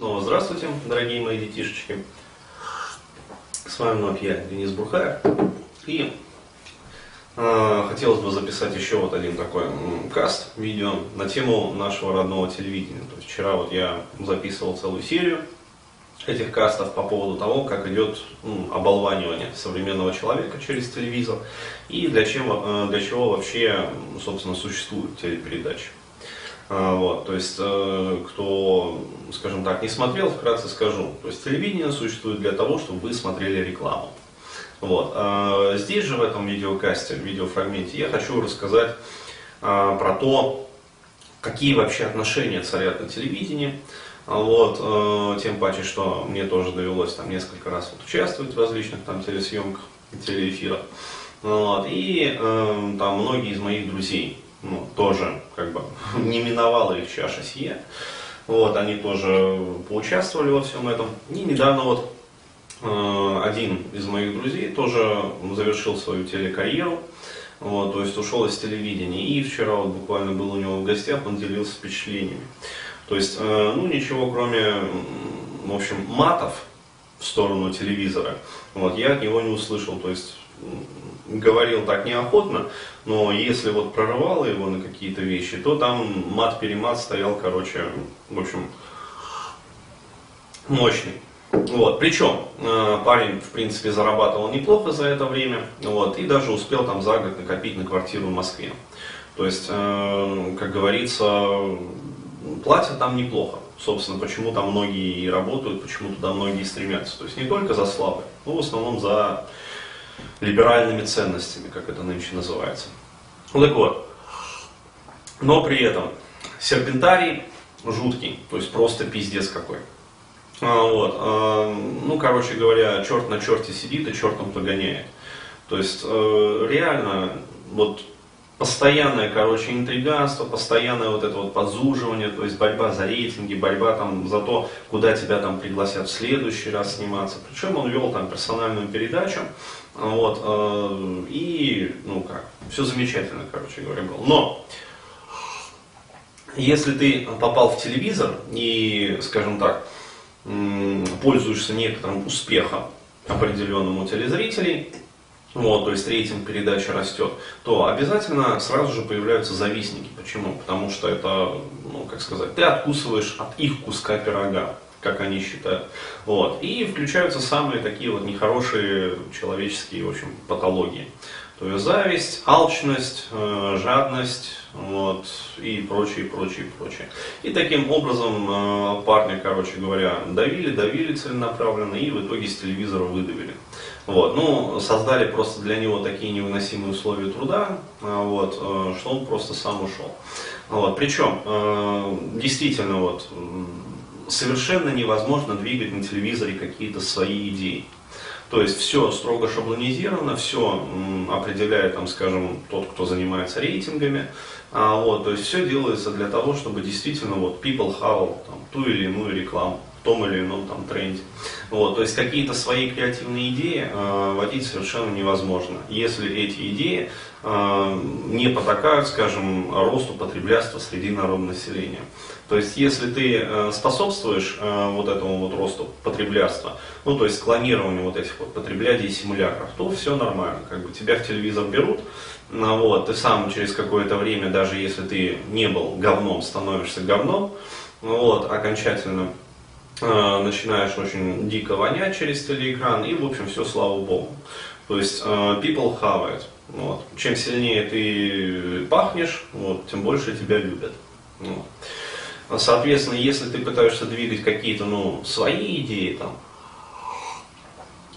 Снова здравствуйте, дорогие мои детишечки. С вами вновь я, Денис Бурхаев. И э, хотелось бы записать еще вот один такой каст, видео на тему нашего родного телевидения. То есть вчера вот я записывал целую серию этих кастов по поводу того, как идет м, оболванивание современного человека через телевизор и для чего, э, для чего вообще, собственно, существуют телепередачи. А, Вот, то есть, э, кто, скажем так, не смотрел, вкратце скажу. То есть, телевидение существует для того, чтобы вы смотрели рекламу. Вот. а Здесь же, в этом видеокасте, в видеофрагменте, я хочу рассказать а, про то, какие вообще отношения царят на телевидении. Вот, э, тем паче, что мне тоже довелось там несколько раз вот участвовать в различных там телесъемках, телеэфирах. Вот, и э, там многие из моих друзей ну, тоже как бы не миновала их чаша сия. Вот, они тоже поучаствовали во всем этом. И недавно вот э, один из моих друзей тоже завершил свою телекарьеру. Вот, то есть ушел из телевидения. И вчера вот буквально был у него в гостях, он делился впечатлениями. То есть, э, ну ничего кроме, в общем, матов в сторону телевизора, вот, я от него не услышал. То есть, говорил так неохотно, но если вот прорывало его на какие-то вещи, то там мат-перемат стоял, короче, в общем, мощный. Вот. Причем э, парень, в принципе, зарабатывал неплохо за это время, вот, и даже успел там за год накопить на квартиру в Москве. То есть, э, как говорится, платят там неплохо. Собственно, почему там многие и работают, почему туда многие стремятся. То есть не только за славой, но в основном за либеральными ценностями, как это нынче называется. Ну так вот, но при этом серпентарий жуткий, то есть просто пиздец какой. А, вот, а, ну, короче говоря, черт на черте сидит и чертом погоняет. То есть э, реально вот постоянное, короче, интриганство, постоянное вот это вот подзуживание, то есть борьба за рейтинги, борьба там за то, куда тебя там пригласят в следующий раз сниматься. Причем он вел там персональную передачу, вот, э, и, ну как, все замечательно, короче говоря, было. Но, если ты попал в телевизор и, скажем так, пользуешься некоторым успехом определенным у телезрителей, вот, то есть рейтинг передачи растет, то обязательно сразу же появляются завистники. Почему? Потому что это, ну, как сказать, ты откусываешь от их куска пирога, как они считают. Вот. И включаются самые такие вот нехорошие человеческие, в общем, патологии. То есть зависть, алчность, э, жадность, вот, и прочее, прочее, прочее. И таким образом э, парня, короче говоря, давили, давили целенаправленно и в итоге с телевизора выдавили. Вот, ну, создали просто для него такие невыносимые условия труда, а, вот, э, что он просто сам ушел. Вот, причем, э, действительно, вот, совершенно невозможно двигать на телевизоре какие-то свои идеи. То есть все строго шаблонизировано, все определяет, там, скажем, тот, кто занимается рейтингами. А, вот, то есть все делается для того, чтобы действительно вот, people have там, ту или иную рекламу том или ином там, тренде. Вот, то есть какие-то свои креативные идеи э, вводить совершенно невозможно, если эти идеи э, не потакают, скажем, росту потреблятства среди народного населения. То есть если ты э, способствуешь э, вот этому вот росту потреблятства, ну то есть клонированию вот этих вот потреблядий и симулякров, то все нормально, как бы тебя в телевизор берут, ну, вот, ты сам через какое-то время, даже если ты не был говном, становишься говном, вот, окончательно начинаешь очень дико вонять через телеэкран, и, в общем, все, слава богу. То есть, э, people have it. Вот. Чем сильнее ты пахнешь, вот, тем больше тебя любят. Вот. Соответственно, если ты пытаешься двигать какие-то ну, свои идеи, там,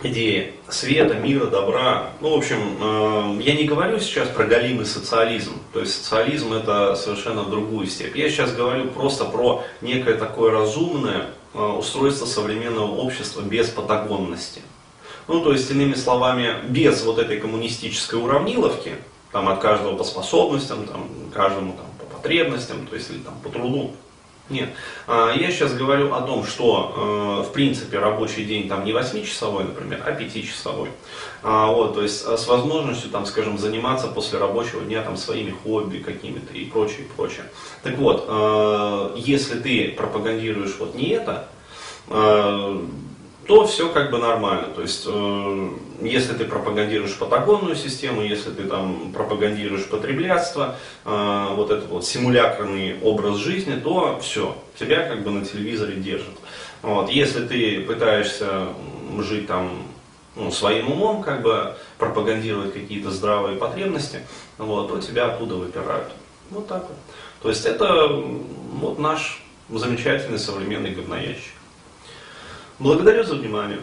идеи света, мира, добра. Ну, в общем, э, я не говорю сейчас про галимый социализм. То есть социализм это совершенно другую степь. Я сейчас говорю просто про некое такое разумное э, устройство современного общества без патагонности. Ну, то есть, иными словами, без вот этой коммунистической уравниловки, там от каждого по способностям, там, каждому там, по потребностям, то есть или там по труду. Нет. А, я сейчас говорю о том, что э, в принципе рабочий день там не 8-часовой, например, а 5-часовой. А, вот, то есть с возможностью, там, скажем, заниматься после рабочего дня там, своими хобби какими-то и прочее, прочее. Так вот, э, если ты пропагандируешь вот не это, э, то все как бы нормально. То есть, э, если ты пропагандируешь патагонную систему, если ты там пропагандируешь потреблятство, э, вот этот вот симулякрный образ жизни, то все, тебя как бы на телевизоре держат. Вот. Если ты пытаешься жить там ну, своим умом, как бы пропагандировать какие-то здравые потребности, вот, то тебя оттуда выпирают. Вот так вот. То есть это вот наш замечательный современный говноящик. Благодарю за внимание.